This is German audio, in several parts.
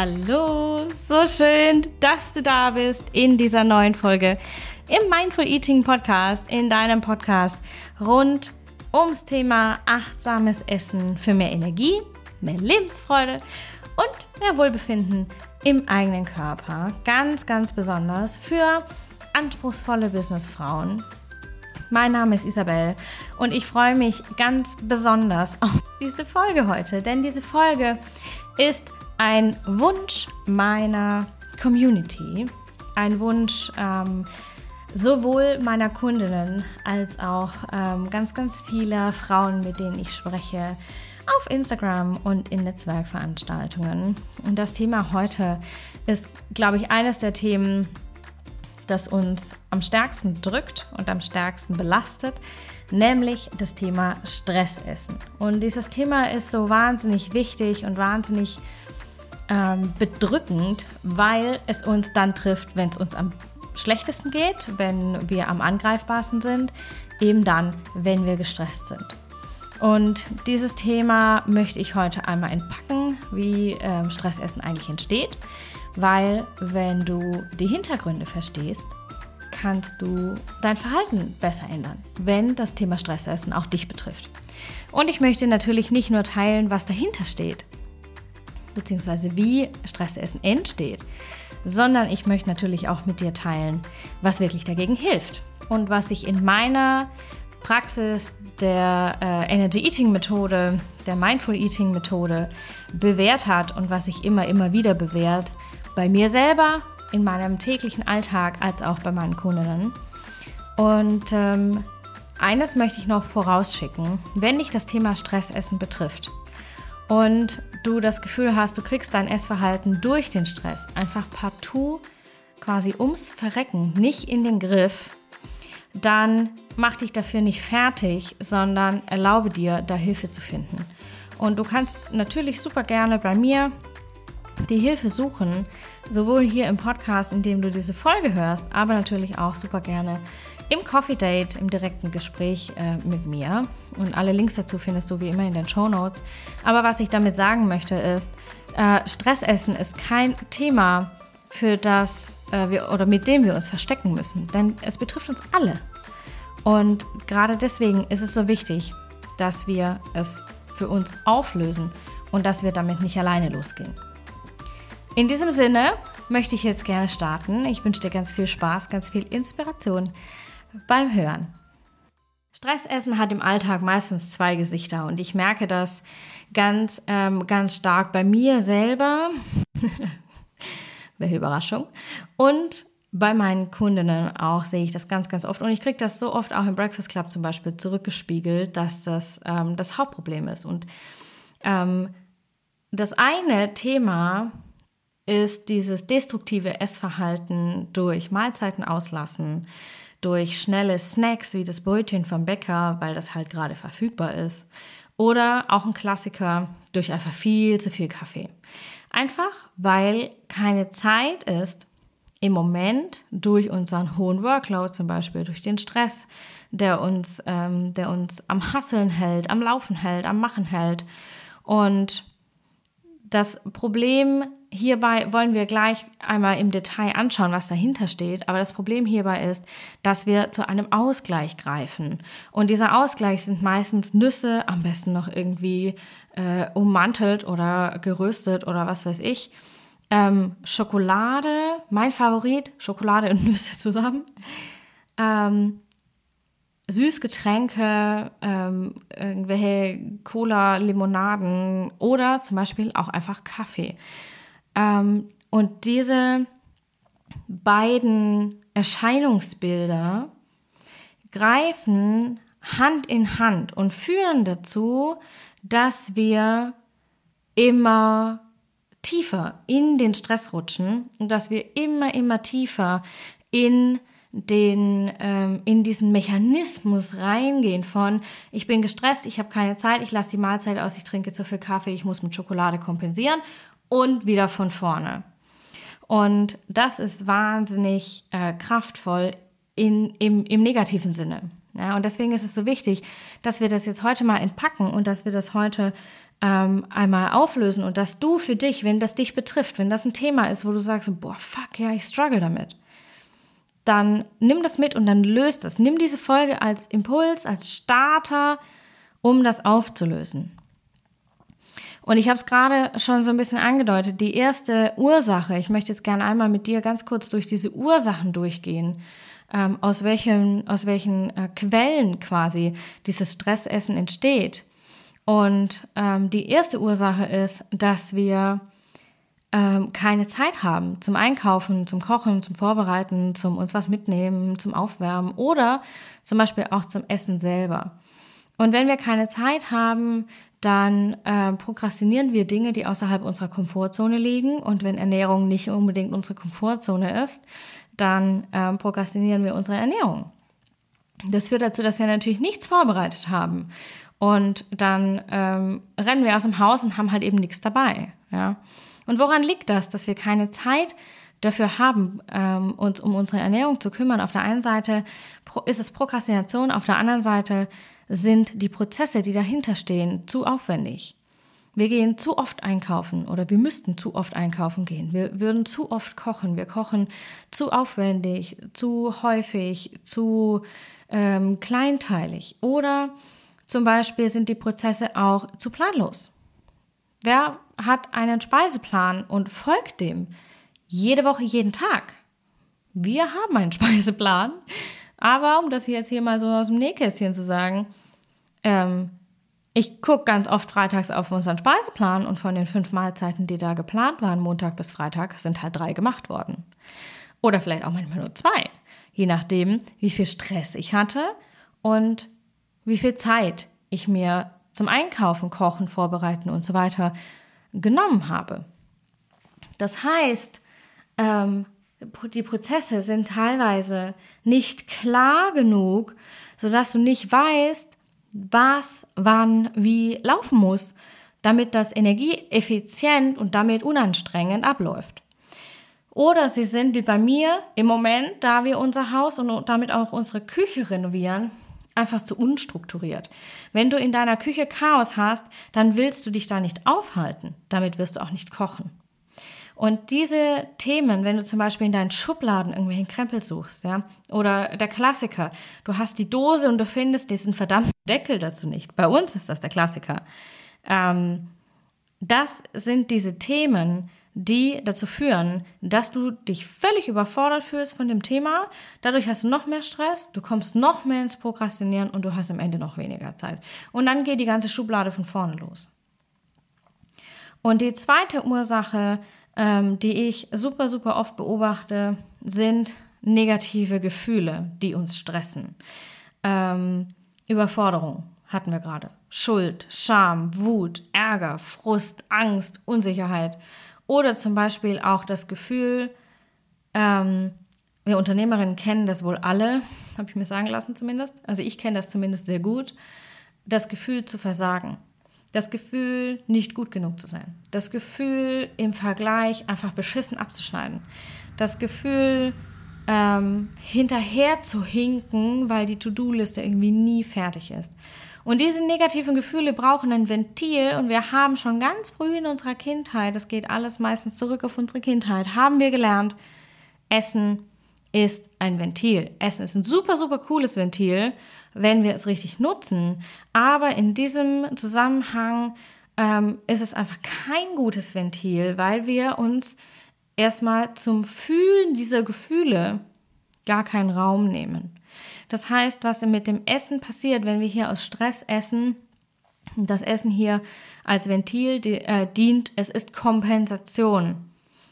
Hallo, so schön, dass du da bist in dieser neuen Folge im Mindful Eating Podcast, in deinem Podcast rund ums Thema achtsames Essen für mehr Energie, mehr Lebensfreude und mehr Wohlbefinden im eigenen Körper. Ganz, ganz besonders für anspruchsvolle Businessfrauen. Mein Name ist Isabel und ich freue mich ganz besonders auf diese Folge heute, denn diese Folge ist ein Wunsch meiner Community, ein Wunsch ähm, sowohl meiner Kundinnen als auch ähm, ganz, ganz vieler Frauen, mit denen ich spreche, auf Instagram und in Netzwerkveranstaltungen. Und das Thema heute ist, glaube ich, eines der Themen, das uns am stärksten drückt und am stärksten belastet, nämlich das Thema Stressessen. Und dieses Thema ist so wahnsinnig wichtig und wahnsinnig wichtig ähm, bedrückend, weil es uns dann trifft, wenn es uns am schlechtesten geht, wenn wir am angreifbarsten sind, eben dann, wenn wir gestresst sind. Und dieses Thema möchte ich heute einmal entpacken, wie ähm, Stressessen eigentlich entsteht, weil wenn du die Hintergründe verstehst, kannst du dein Verhalten besser ändern, wenn das Thema Stressessen auch dich betrifft. Und ich möchte natürlich nicht nur teilen, was dahinter steht, beziehungsweise wie Stressessen entsteht, sondern ich möchte natürlich auch mit dir teilen, was wirklich dagegen hilft und was sich in meiner Praxis der äh, Energy Eating Methode, der Mindful Eating Methode bewährt hat und was sich immer, immer wieder bewährt, bei mir selber, in meinem täglichen Alltag, als auch bei meinen Kundinnen. Und ähm, eines möchte ich noch vorausschicken, wenn dich das Thema Stressessen betrifft und du das Gefühl hast, du kriegst dein Essverhalten durch den Stress einfach partout quasi ums Verrecken nicht in den Griff, dann mach dich dafür nicht fertig, sondern erlaube dir, da Hilfe zu finden. Und du kannst natürlich super gerne bei mir die Hilfe suchen, sowohl hier im Podcast, in dem du diese Folge hörst, aber natürlich auch super gerne im Coffee Date, im direkten Gespräch äh, mit mir. Und alle Links dazu findest du wie immer in den Show Notes. Aber was ich damit sagen möchte ist, äh, Stressessen ist kein Thema, für das äh, wir oder mit dem wir uns verstecken müssen, denn es betrifft uns alle. Und gerade deswegen ist es so wichtig, dass wir es für uns auflösen und dass wir damit nicht alleine losgehen. In diesem Sinne möchte ich jetzt gerne starten. Ich wünsche dir ganz viel Spaß, ganz viel Inspiration beim Hören. Stressessen hat im Alltag meistens zwei Gesichter und ich merke das ganz, ähm, ganz stark bei mir selber. Welche Überraschung. Und bei meinen Kundinnen auch sehe ich das ganz, ganz oft. Und ich kriege das so oft auch im Breakfast Club zum Beispiel zurückgespiegelt, dass das ähm, das Hauptproblem ist. Und ähm, das eine Thema ist dieses destruktive Essverhalten durch Mahlzeiten auslassen, durch schnelle Snacks wie das Brötchen vom Bäcker, weil das halt gerade verfügbar ist. Oder auch ein Klassiker durch einfach viel zu viel Kaffee. Einfach weil keine Zeit ist, im Moment durch unseren hohen Workload, zum Beispiel durch den Stress, der uns, ähm, der uns am Hasseln hält, am Laufen hält, am Machen hält. Und das Problem hierbei wollen wir gleich einmal im Detail anschauen, was dahinter steht. Aber das Problem hierbei ist, dass wir zu einem Ausgleich greifen. Und dieser Ausgleich sind meistens Nüsse, am besten noch irgendwie äh, ummantelt oder geröstet oder was weiß ich. Ähm, Schokolade, mein Favorit, Schokolade und Nüsse zusammen. Ähm, Süßgetränke, ähm, irgendwelche Cola, Limonaden oder zum Beispiel auch einfach Kaffee. Ähm, und diese beiden Erscheinungsbilder greifen Hand in Hand und führen dazu, dass wir immer tiefer in den Stress rutschen und dass wir immer, immer tiefer in den ähm, in diesen Mechanismus reingehen von ich bin gestresst, ich habe keine Zeit, ich lasse die Mahlzeit aus, ich trinke zu viel Kaffee, ich muss mit Schokolade kompensieren und wieder von vorne. Und das ist wahnsinnig äh, kraftvoll in, im, im negativen Sinne. Ja, und deswegen ist es so wichtig, dass wir das jetzt heute mal entpacken und dass wir das heute ähm, einmal auflösen und dass du für dich, wenn das dich betrifft, wenn das ein Thema ist, wo du sagst, boah, fuck, ja, ich struggle damit, dann nimm das mit und dann löst das. Nimm diese Folge als Impuls, als Starter, um das aufzulösen. Und ich habe es gerade schon so ein bisschen angedeutet. Die erste Ursache, ich möchte jetzt gerne einmal mit dir ganz kurz durch diese Ursachen durchgehen, ähm, aus welchen, aus welchen äh, Quellen quasi dieses Stressessen entsteht. Und ähm, die erste Ursache ist, dass wir ähm, keine Zeit haben zum Einkaufen, zum Kochen, zum Vorbereiten, zum uns was mitnehmen, zum Aufwärmen oder zum Beispiel auch zum Essen selber. Und wenn wir keine Zeit haben, dann äh, prokrastinieren wir Dinge, die außerhalb unserer Komfortzone liegen. Und wenn Ernährung nicht unbedingt unsere Komfortzone ist, dann äh, prokrastinieren wir unsere Ernährung. Das führt dazu, dass wir natürlich nichts vorbereitet haben. Und dann ähm, rennen wir aus dem Haus und haben halt eben nichts dabei. Ja? Und woran liegt das, dass wir keine Zeit dafür haben, ähm, uns um unsere Ernährung zu kümmern? Auf der einen Seite ist es Prokrastination, auf der anderen Seite sind die Prozesse, die dahinter stehen, zu aufwendig. Wir gehen zu oft einkaufen oder wir müssten zu oft einkaufen gehen. Wir würden zu oft kochen. Wir kochen zu aufwendig, zu häufig, zu ähm, kleinteilig. Oder zum Beispiel sind die Prozesse auch zu planlos. Wer hat einen Speiseplan und folgt dem jede Woche, jeden Tag? Wir haben einen Speiseplan, aber um das jetzt hier mal so aus dem Nähkästchen zu sagen, ähm, ich gucke ganz oft freitags auf unseren Speiseplan und von den fünf Mahlzeiten, die da geplant waren, Montag bis Freitag, sind halt drei gemacht worden. Oder vielleicht auch manchmal nur zwei. Je nachdem, wie viel Stress ich hatte und wie viel Zeit ich mir zum Einkaufen, Kochen, Vorbereiten und so weiter genommen habe. Das heißt, ähm, die Prozesse sind teilweise nicht klar genug, sodass du nicht weißt, was, wann, wie laufen muss, damit das energieeffizient und damit unanstrengend abläuft. Oder sie sind wie bei mir im Moment, da wir unser Haus und damit auch unsere Küche renovieren, einfach zu unstrukturiert. Wenn du in deiner Küche Chaos hast, dann willst du dich da nicht aufhalten. Damit wirst du auch nicht kochen. Und diese Themen, wenn du zum Beispiel in deinen Schubladen irgendwelchen Krempel suchst, ja, oder der Klassiker, du hast die Dose und du findest diesen verdammten Deckel dazu nicht. Bei uns ist das der Klassiker. Ähm, das sind diese Themen, die dazu führen, dass du dich völlig überfordert fühlst von dem Thema. Dadurch hast du noch mehr Stress, du kommst noch mehr ins Prokrastinieren und du hast am Ende noch weniger Zeit. Und dann geht die ganze Schublade von vorne los. Und die zweite Ursache ähm, die ich super, super oft beobachte, sind negative Gefühle, die uns stressen. Ähm, Überforderung hatten wir gerade. Schuld, Scham, Wut, Ärger, Frust, Angst, Unsicherheit. Oder zum Beispiel auch das Gefühl, ähm, wir Unternehmerinnen kennen das wohl alle, habe ich mir sagen lassen zumindest. Also ich kenne das zumindest sehr gut. Das Gefühl zu versagen. Das Gefühl, nicht gut genug zu sein. Das Gefühl, im Vergleich einfach beschissen abzuschneiden. Das Gefühl, ähm, hinterher zu hinken, weil die To-Do-Liste irgendwie nie fertig ist. Und diese negativen Gefühle brauchen ein Ventil und wir haben schon ganz früh in unserer Kindheit, das geht alles meistens zurück auf unsere Kindheit, haben wir gelernt, Essen ist ein Ventil. Essen ist ein super, super cooles Ventil, wenn wir es richtig nutzen. Aber in diesem Zusammenhang ähm, ist es einfach kein gutes Ventil, weil wir uns erstmal zum Fühlen dieser Gefühle gar keinen Raum nehmen. Das heißt, was mit dem Essen passiert, wenn wir hier aus Stress essen, das Essen hier als Ventil äh, dient, es ist Kompensation.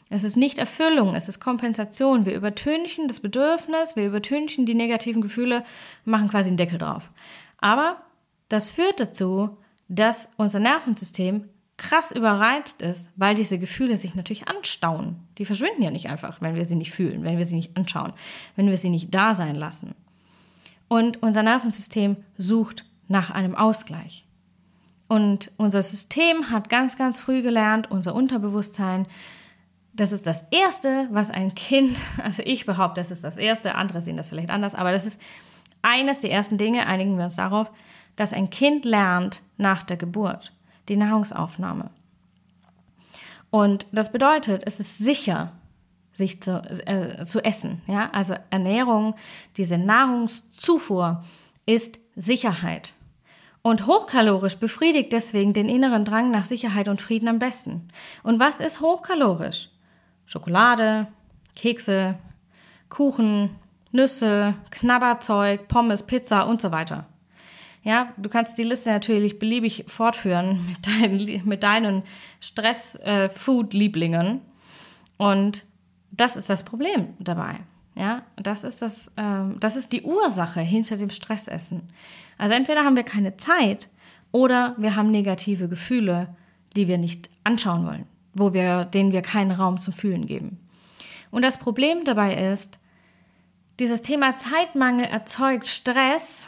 Es ist nicht Erfüllung, es ist Kompensation. Wir übertünchen das Bedürfnis, wir übertünchen die negativen Gefühle, machen quasi einen Deckel drauf. Aber das führt dazu, dass unser Nervensystem krass überreizt ist, weil diese Gefühle sich natürlich anstauen. Die verschwinden ja nicht einfach, wenn wir sie nicht fühlen, wenn wir sie nicht anschauen, wenn wir sie nicht da sein lassen. Und unser Nervensystem sucht nach einem Ausgleich. Und unser System hat ganz, ganz früh gelernt, unser Unterbewusstsein, das ist das Erste, was ein Kind, also ich behaupte, das ist das Erste, andere sehen das vielleicht anders, aber das ist eines der ersten Dinge, einigen wir uns darauf, dass ein Kind lernt nach der Geburt. die Nahrungsaufnahme. Und das bedeutet, es ist sicher, sich zu, äh, zu essen. Ja? Also Ernährung, diese Nahrungszufuhr ist Sicherheit. Und hochkalorisch befriedigt deswegen den inneren Drang nach Sicherheit und Frieden am besten. Und was ist hochkalorisch? Schokolade, Kekse, Kuchen, Nüsse, Knabberzeug, Pommes, Pizza und so weiter. Ja, du kannst die Liste natürlich beliebig fortführen mit deinen, mit deinen Stress-Food-Lieblingen. und das ist das Problem dabei. Ja, das ist das, ähm, das ist die Ursache hinter dem Stressessen. Also entweder haben wir keine Zeit oder wir haben negative Gefühle, die wir nicht anschauen wollen, wo wir, denen wir keinen Raum zum Fühlen geben. Und das Problem dabei ist, dieses Thema Zeitmangel erzeugt Stress.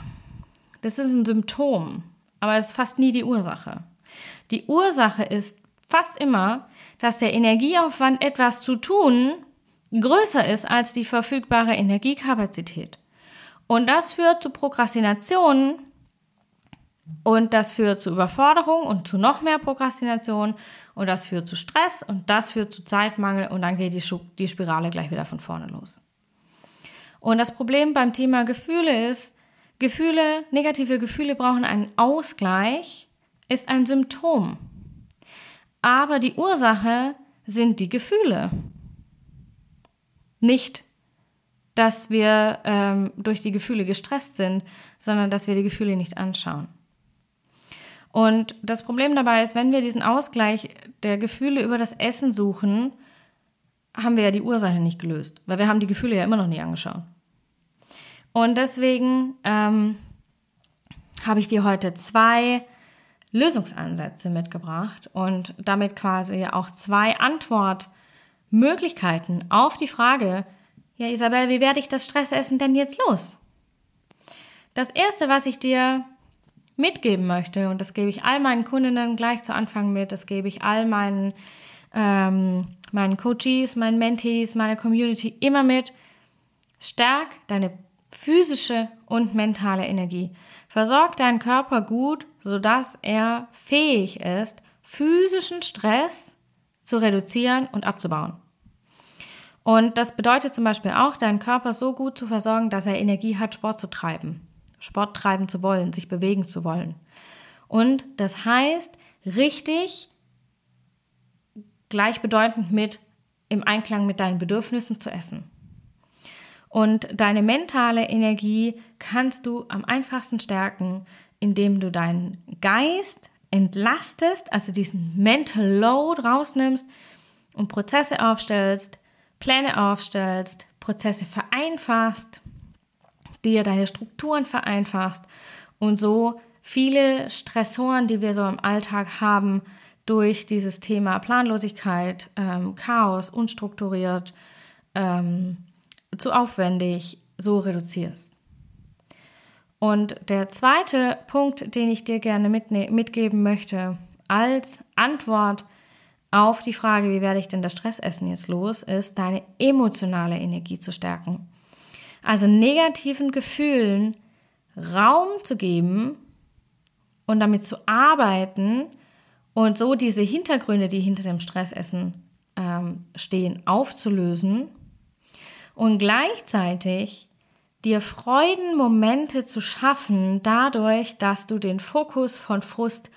Das ist ein Symptom, aber es ist fast nie die Ursache. Die Ursache ist fast immer, dass der Energieaufwand, etwas zu tun, größer ist als die verfügbare Energiekapazität. Und das führt zu Prokrastination und das führt zu Überforderung und zu noch mehr Prokrastination und das führt zu Stress und das führt zu Zeitmangel und dann geht die, die Spirale gleich wieder von vorne los. Und das Problem beim Thema Gefühle ist, Gefühle, negative Gefühle brauchen einen Ausgleich, ist ein Symptom. Aber die Ursache sind die Gefühle. Nicht, dass wir ähm, durch die Gefühle gestresst sind, sondern dass wir die Gefühle nicht anschauen. Und das Problem dabei ist, wenn wir diesen Ausgleich der Gefühle über das Essen suchen, haben wir ja die Ursache nicht gelöst, weil wir haben die Gefühle ja immer noch nie angeschaut. Und deswegen ähm, habe ich dir heute zwei Lösungsansätze mitgebracht und damit quasi auch zwei Antwortmöglichkeiten auf die Frage, ja Isabel, wie werde ich das Stressessen denn jetzt los? Das Erste, was ich dir mitgeben möchte, und das gebe ich all meinen Kundinnen gleich zu Anfang mit, das gebe ich all meinen ähm, meinen Coaches, meinen Mentees, meiner Community immer mit. Stärk deine physische und mentale Energie. Versorg deinen Körper gut, sodass er fähig ist, physischen Stress zu reduzieren und abzubauen. Und das bedeutet zum Beispiel auch, deinen Körper so gut zu versorgen, dass er Energie hat, Sport zu treiben, Sport treiben zu wollen, sich bewegen zu wollen. Und das heißt, richtig gleichbedeutend mit im Einklang mit deinen Bedürfnissen zu essen. Und deine mentale Energie kannst du am einfachsten stärken, indem du deinen Geist entlastest, also diesen Mental Load rausnimmst und Prozesse aufstellst, Pläne aufstellst, Prozesse vereinfachst, dir deine Strukturen vereinfachst und so viele Stressoren, die wir so im Alltag haben, durch dieses Thema Planlosigkeit, ähm, Chaos, unstrukturiert, ähm, zu aufwendig, so reduzierst. Und der zweite Punkt, den ich dir gerne mitgeben möchte, als Antwort auf die Frage, wie werde ich denn das Stressessen jetzt los, ist, deine emotionale Energie zu stärken. Also negativen Gefühlen Raum zu geben und damit zu arbeiten, und so diese Hintergründe, die hinter dem Stressessen ähm, stehen, aufzulösen und gleichzeitig dir Freudenmomente zu schaffen, dadurch, dass du den Fokus von Frust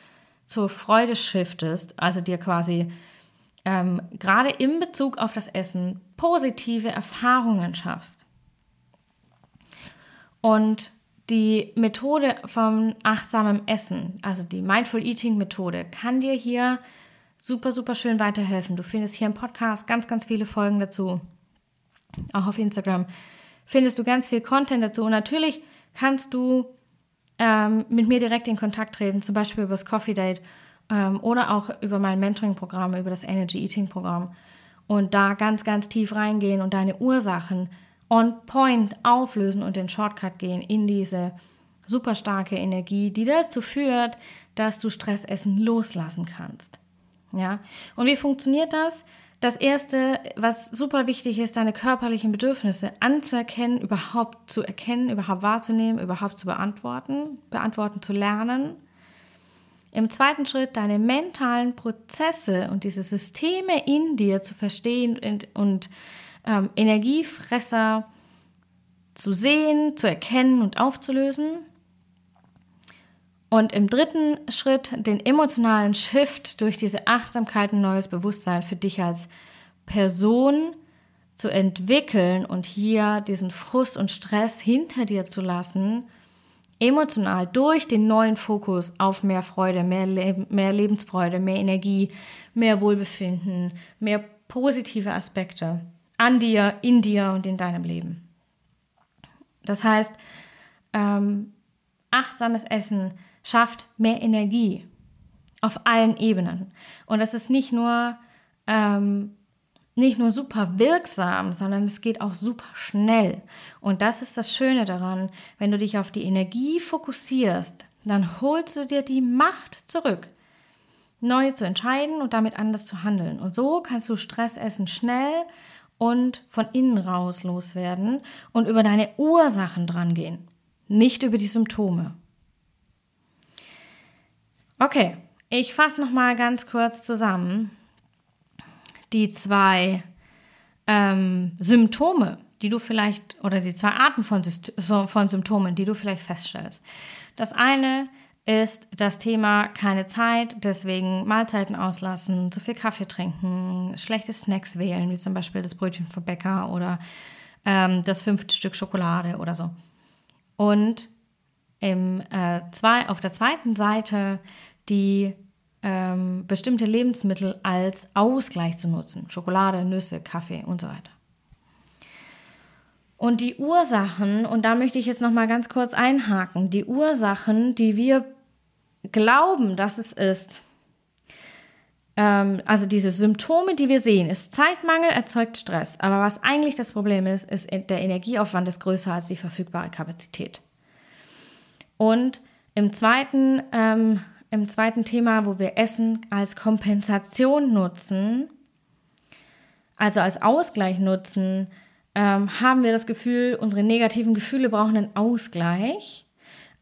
zur Freude shiftest, also dir quasi ähm, gerade in Bezug auf das Essen positive Erfahrungen schaffst. Und die Methode vom achtsamen Essen, also die Mindful Eating Methode, kann dir hier super, super schön weiterhelfen. Du findest hier im Podcast ganz, ganz viele Folgen dazu. Auch auf Instagram findest du ganz viel Content dazu. Und natürlich kannst du ähm, mit mir direkt in Kontakt treten, zum Beispiel über das Coffee Date ähm, oder auch über mein Mentoring-Programm, über das Energy Eating Programm. Und da ganz, ganz tief reingehen und deine Ursachen on point auflösen und den Shortcut gehen in diese super starke Energie, die dazu führt, dass du Stressessen loslassen kannst. Ja? Und wie funktioniert das? Das erste, was super wichtig ist, deine körperlichen Bedürfnisse anzuerkennen, überhaupt zu erkennen, überhaupt wahrzunehmen, überhaupt zu beantworten, beantworten zu lernen. Im zweiten Schritt deine mentalen Prozesse und diese Systeme in dir zu verstehen und, und ähm, Energiefresser zu sehen, zu erkennen und aufzulösen. Und im dritten Schritt den emotionalen Shift durch diese Achtsamkeit und neues Bewusstsein für dich als Person zu entwickeln und hier diesen Frust und Stress hinter dir zu lassen, emotional durch den neuen Fokus auf mehr Freude, mehr, Le mehr Lebensfreude, mehr Energie, mehr Wohlbefinden, mehr positive Aspekte an dir, in dir und in deinem Leben. Das heißt, ähm, achtsames Essen schafft mehr Energie auf allen Ebenen. Und das ist nicht nur ähm, nicht nur super wirksam, sondern es geht auch super schnell. Und das ist das Schöne daran, wenn du dich auf die Energie fokussierst, dann holst du dir die Macht zurück, neu zu entscheiden und damit anders zu handeln. Und so kannst du Stressessen schnell und von innen raus loswerden und über deine Ursachen drangehen, nicht über die Symptome. Okay, ich fasse noch mal ganz kurz zusammen die zwei ähm, Symptome, die du vielleicht, oder die zwei Arten von, von Symptomen, die du vielleicht feststellst. Das eine ist das Thema keine Zeit, deswegen Mahlzeiten auslassen, zu viel Kaffee trinken, schlechte Snacks wählen, wie zum Beispiel das Brötchen vom Bäcker oder ähm, das fünfte Stück Schokolade oder so. Und im, äh, zwei, auf der zweiten Seite die ähm, bestimmte Lebensmittel als Ausgleich zu nutzen. Schokolade, Nüsse, Kaffee und so weiter. Und die Ursachen, und da möchte ich jetzt noch mal ganz kurz einhaken, die Ursachen, die wir glauben, dass es ist, ähm, also diese Symptome, die wir sehen, ist Zeitmangel erzeugt Stress. Aber was eigentlich das Problem ist, ist der Energieaufwand ist größer als die verfügbare Kapazität. Und im zweiten ähm, im zweiten Thema, wo wir Essen als Kompensation nutzen, also als Ausgleich nutzen, ähm, haben wir das Gefühl, unsere negativen Gefühle brauchen einen Ausgleich.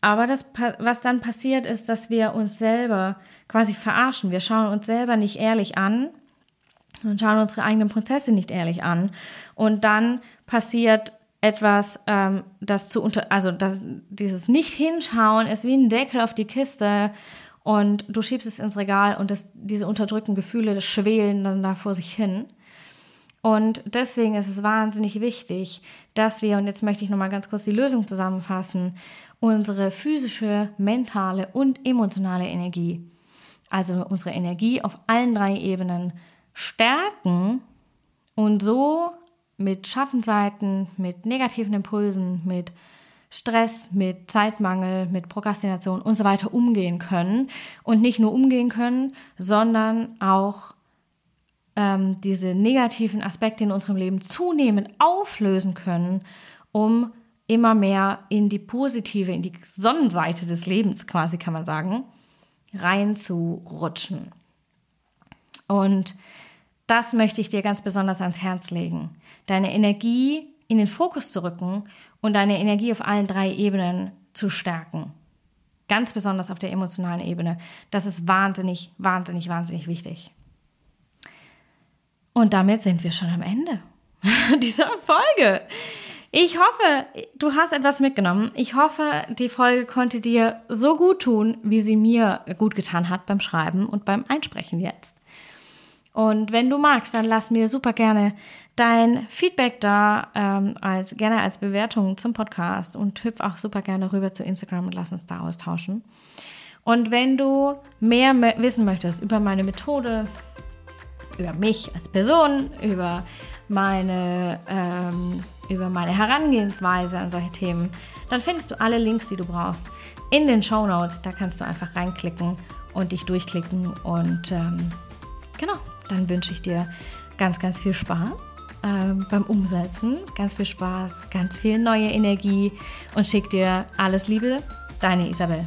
Aber das, was dann passiert, ist, dass wir uns selber quasi verarschen. Wir schauen uns selber nicht ehrlich an und schauen unsere eigenen Prozesse nicht ehrlich an. Und dann passiert etwas, ähm, das zu unter, also das, dieses Nicht-Hinschauen ist wie ein Deckel auf die Kiste und du schiebst es ins Regal und das, diese unterdrückten Gefühle schwelen dann da vor sich hin. Und deswegen ist es wahnsinnig wichtig, dass wir, und jetzt möchte ich nochmal ganz kurz die Lösung zusammenfassen, unsere physische, mentale und emotionale Energie, also unsere Energie auf allen drei Ebenen stärken und so mit Schattenseiten, mit negativen Impulsen, mit Stress, mit Zeitmangel, mit Prokrastination und so weiter umgehen können. Und nicht nur umgehen können, sondern auch ähm, diese negativen Aspekte in unserem Leben zunehmend auflösen können, um immer mehr in die positive, in die Sonnenseite des Lebens quasi, kann man sagen, reinzurutschen. Und das möchte ich dir ganz besonders ans Herz legen. Deine Energie in den Fokus zu rücken und deine Energie auf allen drei Ebenen zu stärken. Ganz besonders auf der emotionalen Ebene. Das ist wahnsinnig, wahnsinnig, wahnsinnig wichtig. Und damit sind wir schon am Ende dieser Folge. Ich hoffe, du hast etwas mitgenommen. Ich hoffe, die Folge konnte dir so gut tun, wie sie mir gut getan hat beim Schreiben und beim Einsprechen jetzt. Und wenn du magst, dann lass mir super gerne dein Feedback da, ähm, als, gerne als Bewertung zum Podcast und hüpf auch super gerne rüber zu Instagram und lass uns da austauschen. Und wenn du mehr wissen möchtest über meine Methode, über mich als Person, über meine, ähm, über meine Herangehensweise an solche Themen, dann findest du alle Links, die du brauchst, in den Show Notes. Da kannst du einfach reinklicken und dich durchklicken. Und ähm, genau, dann wünsche ich dir ganz, ganz viel Spaß äh, beim Umsetzen. Ganz viel Spaß, ganz viel neue Energie und schick dir alles Liebe, deine Isabel.